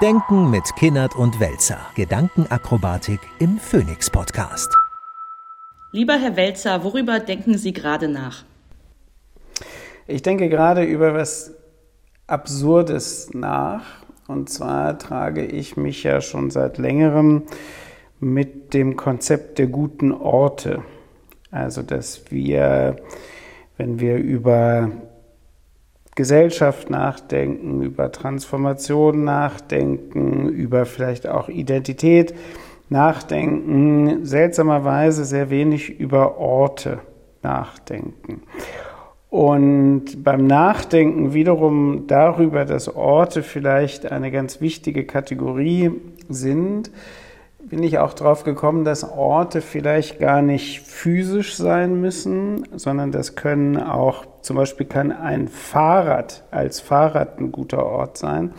Denken mit Kinnert und Welzer. Gedankenakrobatik im Phoenix Podcast. Lieber Herr Welzer, worüber denken Sie gerade nach? Ich denke gerade über was Absurdes nach. Und zwar trage ich mich ja schon seit längerem mit dem Konzept der guten Orte. Also, dass wir, wenn wir über Gesellschaft nachdenken, über Transformation nachdenken, über vielleicht auch Identität nachdenken, seltsamerweise sehr wenig über Orte nachdenken. Und beim Nachdenken wiederum darüber, dass Orte vielleicht eine ganz wichtige Kategorie sind, bin ich auch darauf gekommen, dass Orte vielleicht gar nicht physisch sein müssen, sondern das können auch, zum Beispiel kann ein Fahrrad als Fahrrad ein guter Ort sein.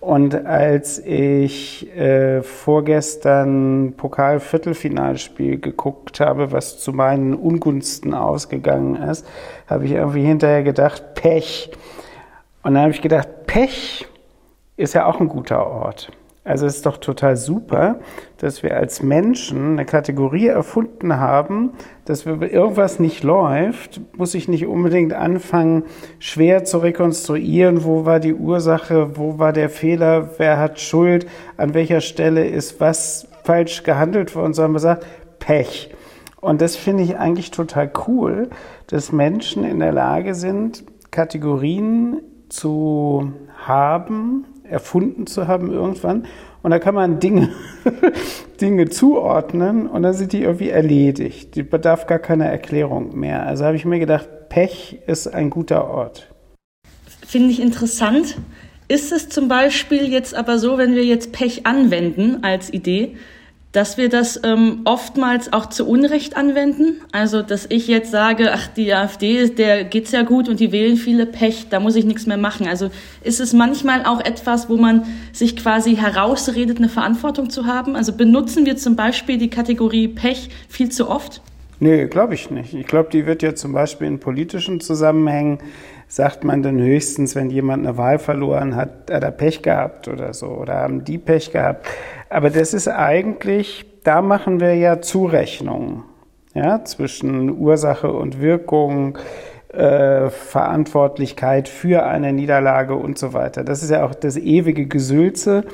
Und als ich äh, vorgestern Pokal-Viertelfinalspiel geguckt habe, was zu meinen Ungunsten ausgegangen ist, habe ich irgendwie hinterher gedacht, Pech. Und dann habe ich gedacht, Pech ist ja auch ein guter Ort. Also es ist doch total super, dass wir als Menschen eine Kategorie erfunden haben, dass wenn irgendwas nicht läuft, muss ich nicht unbedingt anfangen, schwer zu rekonstruieren, wo war die Ursache, wo war der Fehler, wer hat Schuld, an welcher Stelle ist was falsch gehandelt worden, sondern man sagt, Pech. Und das finde ich eigentlich total cool, dass Menschen in der Lage sind, Kategorien zu haben, erfunden zu haben irgendwann. Und da kann man Dinge, Dinge zuordnen und dann sind die irgendwie erledigt. Die bedarf gar keiner Erklärung mehr. Also habe ich mir gedacht, Pech ist ein guter Ort. Finde ich interessant. Ist es zum Beispiel jetzt aber so, wenn wir jetzt Pech anwenden als Idee, dass wir das ähm, oftmals auch zu Unrecht anwenden. Also, dass ich jetzt sage, ach, die AfD, der geht's ja gut und die wählen viele Pech, da muss ich nichts mehr machen. Also ist es manchmal auch etwas, wo man sich quasi herausredet, eine Verantwortung zu haben? Also benutzen wir zum Beispiel die Kategorie Pech viel zu oft? Nee, glaube ich nicht. Ich glaube, die wird ja zum Beispiel in politischen Zusammenhängen, sagt man dann höchstens, wenn jemand eine Wahl verloren hat, hat er Pech gehabt oder so, oder haben die Pech gehabt. Aber das ist eigentlich, da machen wir ja Zurechnungen, ja, zwischen Ursache und Wirkung, äh, Verantwortlichkeit für eine Niederlage und so weiter. Das ist ja auch das ewige Gesülze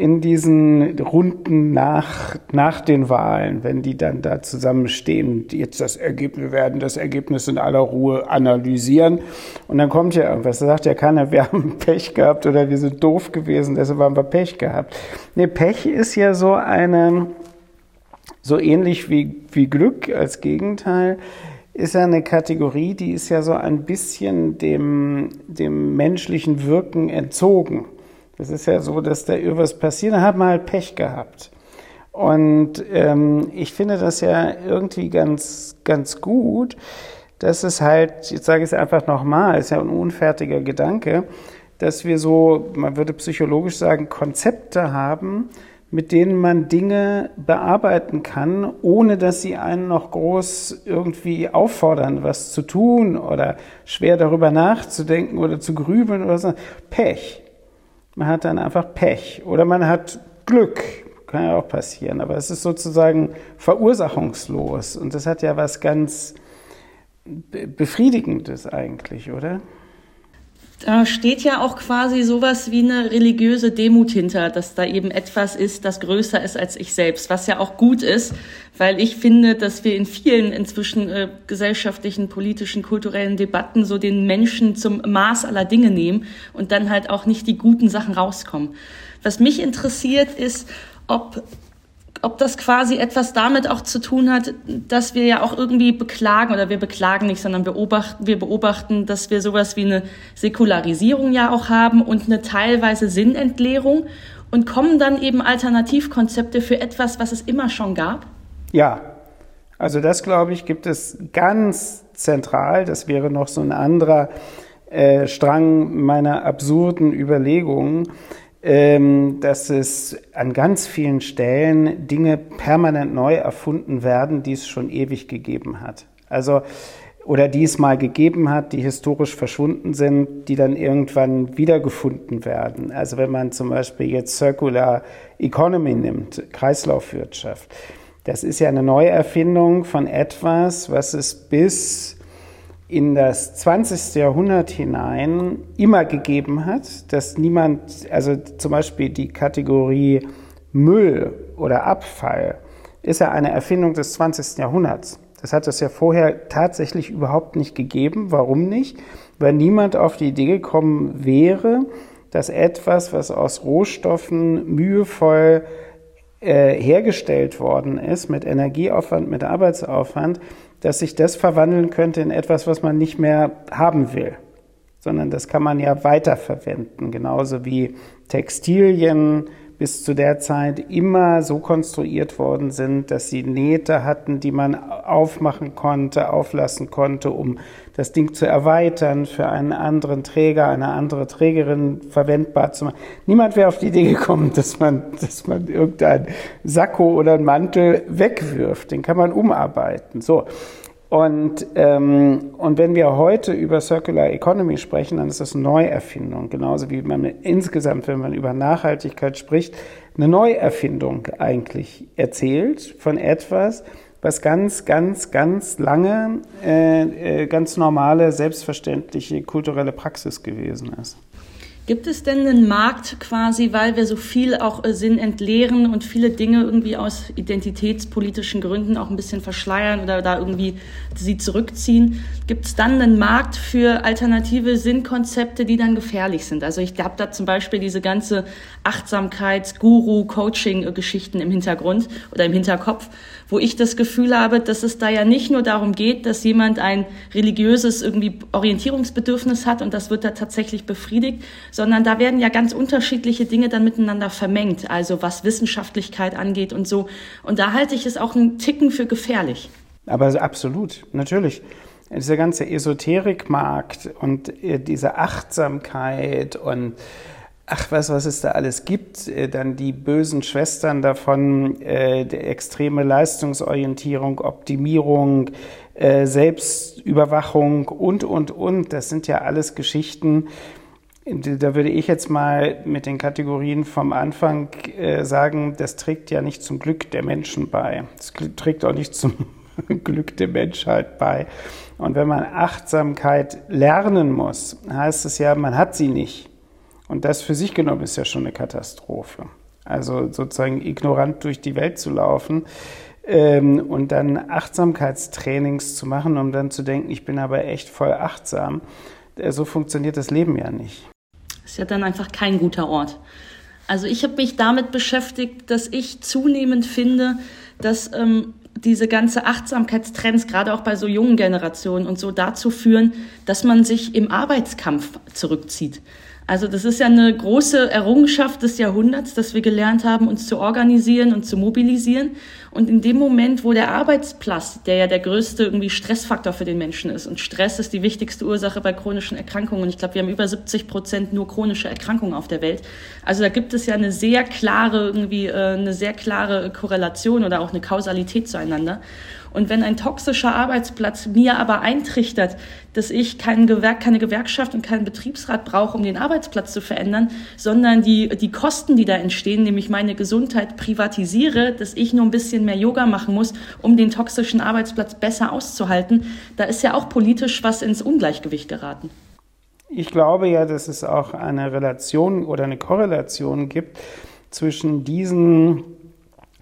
in diesen Runden nach, nach den Wahlen, wenn die dann da zusammenstehen, jetzt das Ergebnis werden, das Ergebnis in aller Ruhe analysieren. Und dann kommt ja irgendwas, da sagt ja keiner, wir haben Pech gehabt oder wir sind doof gewesen, deshalb haben wir Pech gehabt. Nee, Pech ist ja so eine, so ähnlich wie, wie Glück als Gegenteil, ist ja eine Kategorie, die ist ja so ein bisschen dem, dem menschlichen Wirken entzogen. Das ist ja so, dass da irgendwas passiert, dann hat man halt Pech gehabt. Und ähm, ich finde das ja irgendwie ganz, ganz gut, dass es halt, jetzt sage ich es einfach nochmal, ist ja ein unfertiger Gedanke, dass wir so, man würde psychologisch sagen, Konzepte haben, mit denen man Dinge bearbeiten kann, ohne dass sie einen noch groß irgendwie auffordern, was zu tun oder schwer darüber nachzudenken oder zu grübeln oder so. Pech. Man hat dann einfach Pech oder man hat Glück. Kann ja auch passieren, aber es ist sozusagen verursachungslos und das hat ja was ganz Befriedigendes eigentlich, oder? Da steht ja auch quasi sowas wie eine religiöse Demut hinter, dass da eben etwas ist, das größer ist als ich selbst, was ja auch gut ist, weil ich finde, dass wir in vielen inzwischen äh, gesellschaftlichen, politischen, kulturellen Debatten so den Menschen zum Maß aller Dinge nehmen und dann halt auch nicht die guten Sachen rauskommen. Was mich interessiert ist, ob ob das quasi etwas damit auch zu tun hat, dass wir ja auch irgendwie beklagen oder wir beklagen nicht, sondern beobachten, wir beobachten, dass wir sowas wie eine Säkularisierung ja auch haben und eine teilweise Sinnentleerung und kommen dann eben Alternativkonzepte für etwas, was es immer schon gab? Ja, also das glaube ich gibt es ganz zentral. Das wäre noch so ein anderer äh, Strang meiner absurden Überlegungen dass es an ganz vielen Stellen Dinge permanent neu erfunden werden, die es schon ewig gegeben hat. Also oder die es mal gegeben hat, die historisch verschwunden sind, die dann irgendwann wiedergefunden werden. Also wenn man zum Beispiel jetzt Circular Economy nimmt, Kreislaufwirtschaft, das ist ja eine Neuerfindung von etwas, was es bis in das 20. Jahrhundert hinein immer gegeben hat, dass niemand, also zum Beispiel die Kategorie Müll oder Abfall, ist ja eine Erfindung des 20. Jahrhunderts. Das hat es ja vorher tatsächlich überhaupt nicht gegeben. Warum nicht? Weil niemand auf die Idee gekommen wäre, dass etwas, was aus Rohstoffen mühevoll äh, hergestellt worden ist, mit Energieaufwand, mit Arbeitsaufwand, dass sich das verwandeln könnte in etwas, was man nicht mehr haben will, sondern das kann man ja weiterverwenden, genauso wie Textilien, bis zu der Zeit immer so konstruiert worden sind, dass sie Nähte hatten, die man aufmachen konnte, auflassen konnte, um das Ding zu erweitern, für einen anderen Träger, eine andere Trägerin verwendbar zu machen. Niemand wäre auf die Idee gekommen, dass man, dass man irgendein Sakko oder einen Mantel wegwirft. Den kann man umarbeiten. So. Und, ähm, und wenn wir heute über Circular Economy sprechen, dann ist das Neuerfindung. Genauso wie man insgesamt, wenn man über Nachhaltigkeit spricht, eine Neuerfindung eigentlich erzählt von etwas, was ganz, ganz, ganz lange äh, äh ganz normale, selbstverständliche kulturelle Praxis gewesen ist. Gibt es denn einen Markt quasi, weil wir so viel auch äh, Sinn entleeren und viele Dinge irgendwie aus identitätspolitischen Gründen auch ein bisschen verschleiern oder da irgendwie sie zurückziehen? Gibt es dann einen Markt für alternative Sinnkonzepte, die dann gefährlich sind? Also ich habe da zum Beispiel diese ganze Achtsamkeits-, Guru-, Coaching-Geschichten im Hintergrund oder im Hinterkopf, wo ich das Gefühl habe, dass es da ja nicht nur darum geht, dass jemand ein religiöses irgendwie Orientierungsbedürfnis hat und das wird da tatsächlich befriedigt, sondern da werden ja ganz unterschiedliche Dinge dann miteinander vermengt, also was Wissenschaftlichkeit angeht und so. Und da halte ich es auch einen Ticken für gefährlich. Aber absolut, natürlich. Dieser ganze Esoterikmarkt und äh, diese Achtsamkeit und ach was, was es da alles gibt, äh, dann die bösen Schwestern davon, äh, extreme Leistungsorientierung, Optimierung, äh, Selbstüberwachung und, und, und. Das sind ja alles Geschichten, da würde ich jetzt mal mit den Kategorien vom Anfang äh, sagen, das trägt ja nicht zum Glück der Menschen bei. Das trägt auch nicht zum Glück der Menschheit bei. Und wenn man Achtsamkeit lernen muss, heißt es ja, man hat sie nicht. Und das für sich genommen ist ja schon eine Katastrophe. Also sozusagen ignorant durch die Welt zu laufen ähm, und dann Achtsamkeitstrainings zu machen, um dann zu denken, ich bin aber echt voll achtsam so funktioniert das Leben ja nicht. Ist ja dann einfach kein guter Ort. Also ich habe mich damit beschäftigt, dass ich zunehmend finde, dass ähm, diese ganze Achtsamkeitstrends, gerade auch bei so jungen Generationen und so, dazu führen, dass man sich im Arbeitskampf zurückzieht. Also das ist ja eine große Errungenschaft des Jahrhunderts, dass wir gelernt haben, uns zu organisieren und zu mobilisieren. Und in dem Moment, wo der Arbeitsplatz, der ja der größte irgendwie Stressfaktor für den Menschen ist, und Stress ist die wichtigste Ursache bei chronischen Erkrankungen. Und ich glaube, wir haben über 70 Prozent nur chronische Erkrankungen auf der Welt. Also da gibt es ja eine sehr klare irgendwie äh, eine sehr klare Korrelation oder auch eine Kausalität zueinander. Und wenn ein toxischer Arbeitsplatz mir aber eintrichtert, dass ich kein Gewerk, keine Gewerkschaft und keinen Betriebsrat brauche, um den Arbeitsplatz zu verändern, sondern die, die Kosten, die da entstehen, nämlich meine Gesundheit privatisiere, dass ich nur ein bisschen mehr Yoga machen muss, um den toxischen Arbeitsplatz besser auszuhalten, da ist ja auch politisch was ins Ungleichgewicht geraten. Ich glaube ja, dass es auch eine Relation oder eine Korrelation gibt zwischen diesen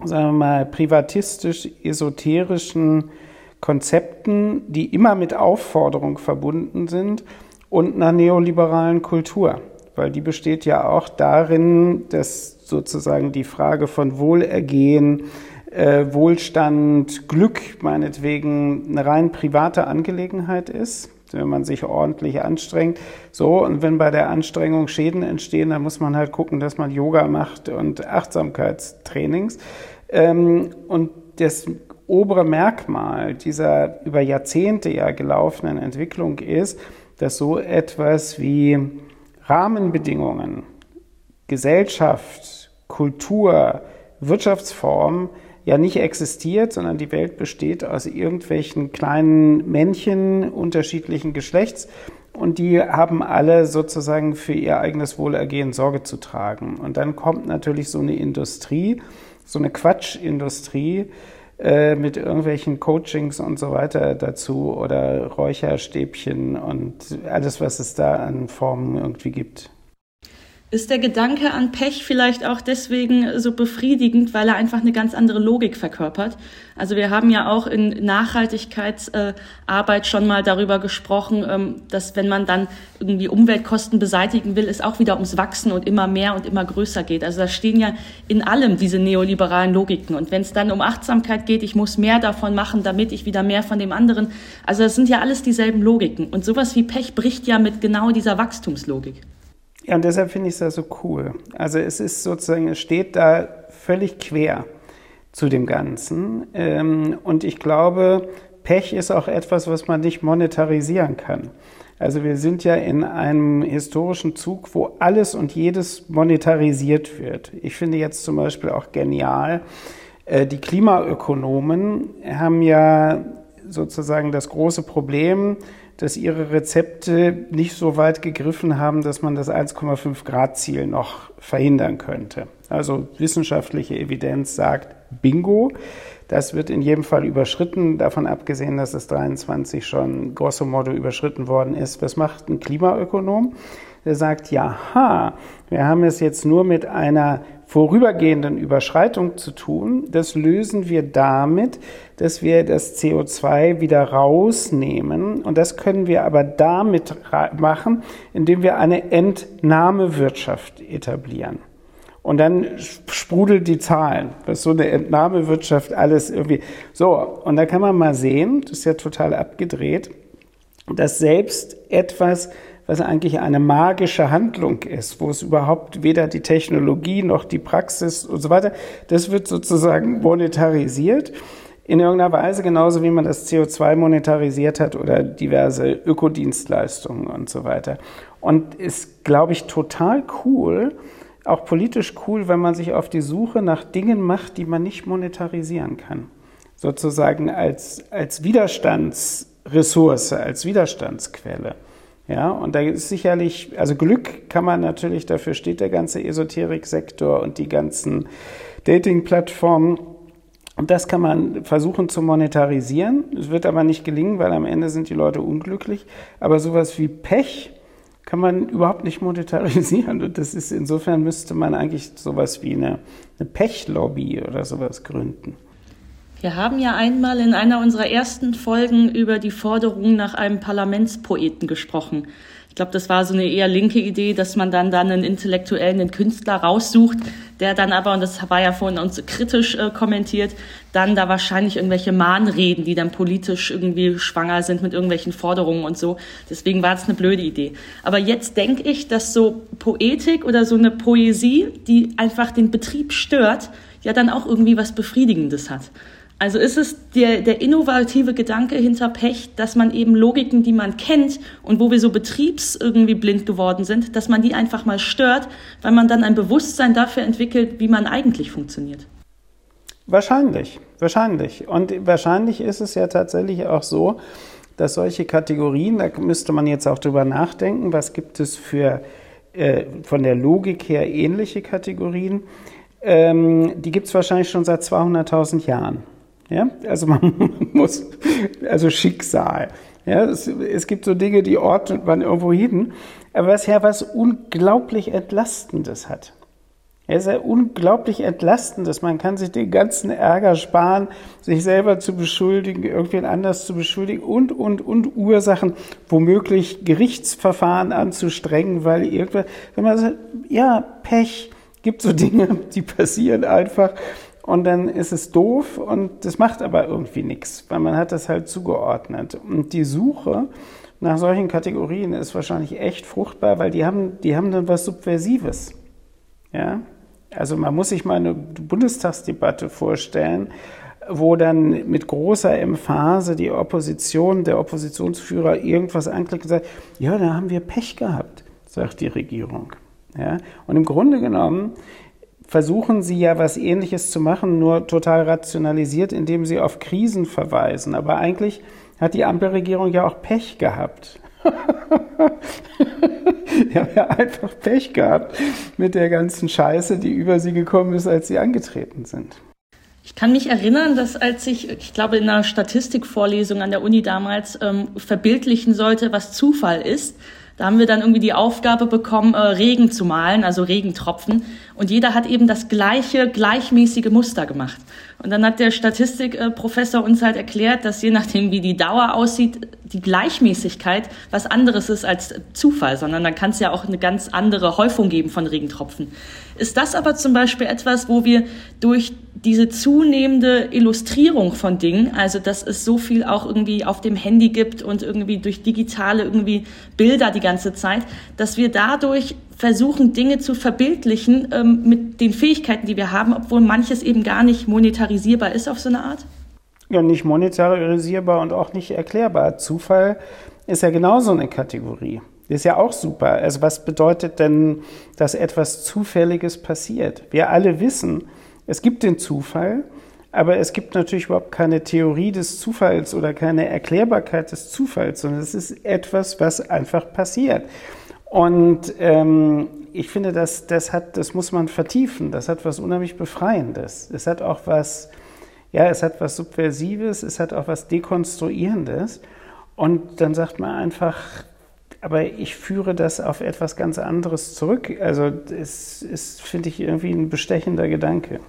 sagen wir mal, privatistisch-esoterischen Konzepten, die immer mit Aufforderung verbunden sind und einer neoliberalen Kultur. Weil die besteht ja auch darin, dass sozusagen die Frage von Wohlergehen, äh, Wohlstand, Glück meinetwegen eine rein private Angelegenheit ist wenn man sich ordentlich anstrengt. So, und wenn bei der Anstrengung Schäden entstehen, dann muss man halt gucken, dass man Yoga macht und Achtsamkeitstrainings. Ähm, und das obere Merkmal dieser über Jahrzehnte ja gelaufenen Entwicklung ist, dass so etwas wie Rahmenbedingungen, Gesellschaft, Kultur, Wirtschaftsform ja nicht existiert, sondern die Welt besteht aus irgendwelchen kleinen Männchen unterschiedlichen Geschlechts und die haben alle sozusagen für ihr eigenes Wohlergehen Sorge zu tragen. Und dann kommt natürlich so eine Industrie, so eine Quatschindustrie äh, mit irgendwelchen Coachings und so weiter dazu oder Räucherstäbchen und alles, was es da an Formen irgendwie gibt. Ist der Gedanke an Pech vielleicht auch deswegen so befriedigend, weil er einfach eine ganz andere Logik verkörpert? Also wir haben ja auch in Nachhaltigkeitsarbeit schon mal darüber gesprochen, ähm, dass wenn man dann irgendwie Umweltkosten beseitigen will, es auch wieder ums Wachsen und immer mehr und immer größer geht. Also da stehen ja in allem diese neoliberalen Logiken. Und wenn es dann um Achtsamkeit geht, ich muss mehr davon machen, damit ich wieder mehr von dem anderen. Also das sind ja alles dieselben Logiken. Und sowas wie Pech bricht ja mit genau dieser Wachstumslogik. Ja, und deshalb finde ich es ja so cool. Also es ist sozusagen, es steht da völlig quer zu dem Ganzen. Ähm, und ich glaube, Pech ist auch etwas, was man nicht monetarisieren kann. Also wir sind ja in einem historischen Zug, wo alles und jedes monetarisiert wird. Ich finde jetzt zum Beispiel auch genial, äh, die Klimaökonomen haben ja sozusagen das große Problem, dass ihre Rezepte nicht so weit gegriffen haben, dass man das 1,5 Grad Ziel noch verhindern könnte. Also wissenschaftliche Evidenz sagt Bingo. Das wird in jedem Fall überschritten, davon abgesehen, dass es 23 schon grosso modo überschritten worden ist. Was macht ein Klimaökonom? Der sagt, ja, ha, wir haben es jetzt nur mit einer vorübergehenden Überschreitung zu tun. Das lösen wir damit, dass wir das CO2 wieder rausnehmen. Und das können wir aber damit machen, indem wir eine Entnahmewirtschaft etablieren. Und dann sprudelt die Zahlen, was so eine Entnahmewirtschaft alles irgendwie. So, und da kann man mal sehen, das ist ja total abgedreht, dass selbst etwas, was eigentlich eine magische Handlung ist, wo es überhaupt weder die Technologie noch die Praxis und so weiter, das wird sozusagen monetarisiert in irgendeiner Weise, genauso wie man das CO2 monetarisiert hat oder diverse Ökodienstleistungen und so weiter. Und ist, glaube ich, total cool, auch politisch cool, wenn man sich auf die Suche nach Dingen macht, die man nicht monetarisieren kann. Sozusagen als, als Widerstandsressource, als Widerstandsquelle. Ja, und da ist sicherlich, also Glück kann man natürlich, dafür steht der ganze Esoterik-Sektor und die ganzen Dating-Plattformen. Und das kann man versuchen zu monetarisieren. Es wird aber nicht gelingen, weil am Ende sind die Leute unglücklich. Aber sowas wie Pech kann man überhaupt nicht monetarisieren. Und das ist insofern müsste man eigentlich sowas wie eine, eine Pechlobby oder sowas gründen. Wir haben ja einmal in einer unserer ersten Folgen über die Forderung nach einem Parlamentspoeten gesprochen. Ich glaube, das war so eine eher linke Idee, dass man dann dann einen Intellektuellen, einen Künstler raussucht, der dann aber, und das war ja vorhin uns kritisch äh, kommentiert, dann da wahrscheinlich irgendwelche Mahnreden, die dann politisch irgendwie schwanger sind mit irgendwelchen Forderungen und so. Deswegen war es eine blöde Idee. Aber jetzt denke ich, dass so Poetik oder so eine Poesie, die einfach den Betrieb stört, ja dann auch irgendwie was Befriedigendes hat. Also ist es der, der innovative Gedanke hinter Pech, dass man eben Logiken, die man kennt und wo wir so betriebs irgendwie blind geworden sind, dass man die einfach mal stört, weil man dann ein Bewusstsein dafür entwickelt, wie man eigentlich funktioniert. Wahrscheinlich, wahrscheinlich. Und wahrscheinlich ist es ja tatsächlich auch so, dass solche Kategorien, da müsste man jetzt auch drüber nachdenken, was gibt es für äh, von der Logik her ähnliche Kategorien, ähm, die gibt es wahrscheinlich schon seit 200.000 Jahren. Ja, also man muss, also Schicksal. Ja, es, es gibt so Dinge, die ordnet man irgendwo hin, aber was ja was unglaublich Entlastendes hat. Es ist ja unglaublich entlastend, man kann sich den ganzen Ärger sparen, sich selber zu beschuldigen, irgendwen anders zu beschuldigen und, und, und Ursachen, womöglich Gerichtsverfahren anzustrengen, weil irgendwas, wenn man sagt, ja, Pech, gibt so Dinge, die passieren einfach und dann ist es doof und das macht aber irgendwie nichts, weil man hat das halt zugeordnet. Und die Suche nach solchen Kategorien ist wahrscheinlich echt fruchtbar, weil die haben, die haben dann was Subversives. Ja? Also man muss sich mal eine Bundestagsdebatte vorstellen, wo dann mit großer Emphase die Opposition, der Oppositionsführer irgendwas anklickt und sagt, ja, da haben wir Pech gehabt, sagt die Regierung. Ja? Und im Grunde genommen versuchen sie ja was Ähnliches zu machen, nur total rationalisiert, indem sie auf Krisen verweisen. Aber eigentlich hat die Ampelregierung ja auch Pech gehabt. die haben ja einfach Pech gehabt mit der ganzen Scheiße, die über sie gekommen ist, als sie angetreten sind. Ich kann mich erinnern, dass als ich, ich glaube, in einer Statistikvorlesung an der Uni damals ähm, verbildlichen sollte, was Zufall ist, da haben wir dann irgendwie die Aufgabe bekommen, äh, Regen zu malen, also Regentropfen. Und jeder hat eben das gleiche, gleichmäßige Muster gemacht. Und dann hat der Statistikprofessor uns halt erklärt, dass je nachdem, wie die Dauer aussieht, die Gleichmäßigkeit was anderes ist als Zufall, sondern dann kann es ja auch eine ganz andere Häufung geben von Regentropfen. Ist das aber zum Beispiel etwas, wo wir durch diese zunehmende Illustrierung von Dingen, also dass es so viel auch irgendwie auf dem Handy gibt und irgendwie durch digitale irgendwie Bilder die ganze Zeit, dass wir dadurch versuchen, Dinge zu verbildlichen ähm, mit den Fähigkeiten, die wir haben, obwohl manches eben gar nicht monetarisierbar ist auf so eine Art? Ja, nicht monetarisierbar und auch nicht erklärbar. Zufall ist ja genauso eine Kategorie. ist ja auch super. Also was bedeutet denn, dass etwas Zufälliges passiert? Wir alle wissen, es gibt den Zufall, aber es gibt natürlich überhaupt keine Theorie des Zufalls oder keine Erklärbarkeit des Zufalls, sondern es ist etwas, was einfach passiert. Und ähm, ich finde, das, das, hat, das muss man vertiefen. Das hat was unheimlich Befreiendes. Es hat auch was, ja, es hat was Subversives, es hat auch was Dekonstruierendes. Und dann sagt man einfach, aber ich führe das auf etwas ganz anderes zurück. Also es ist, finde ich, irgendwie ein bestechender Gedanke.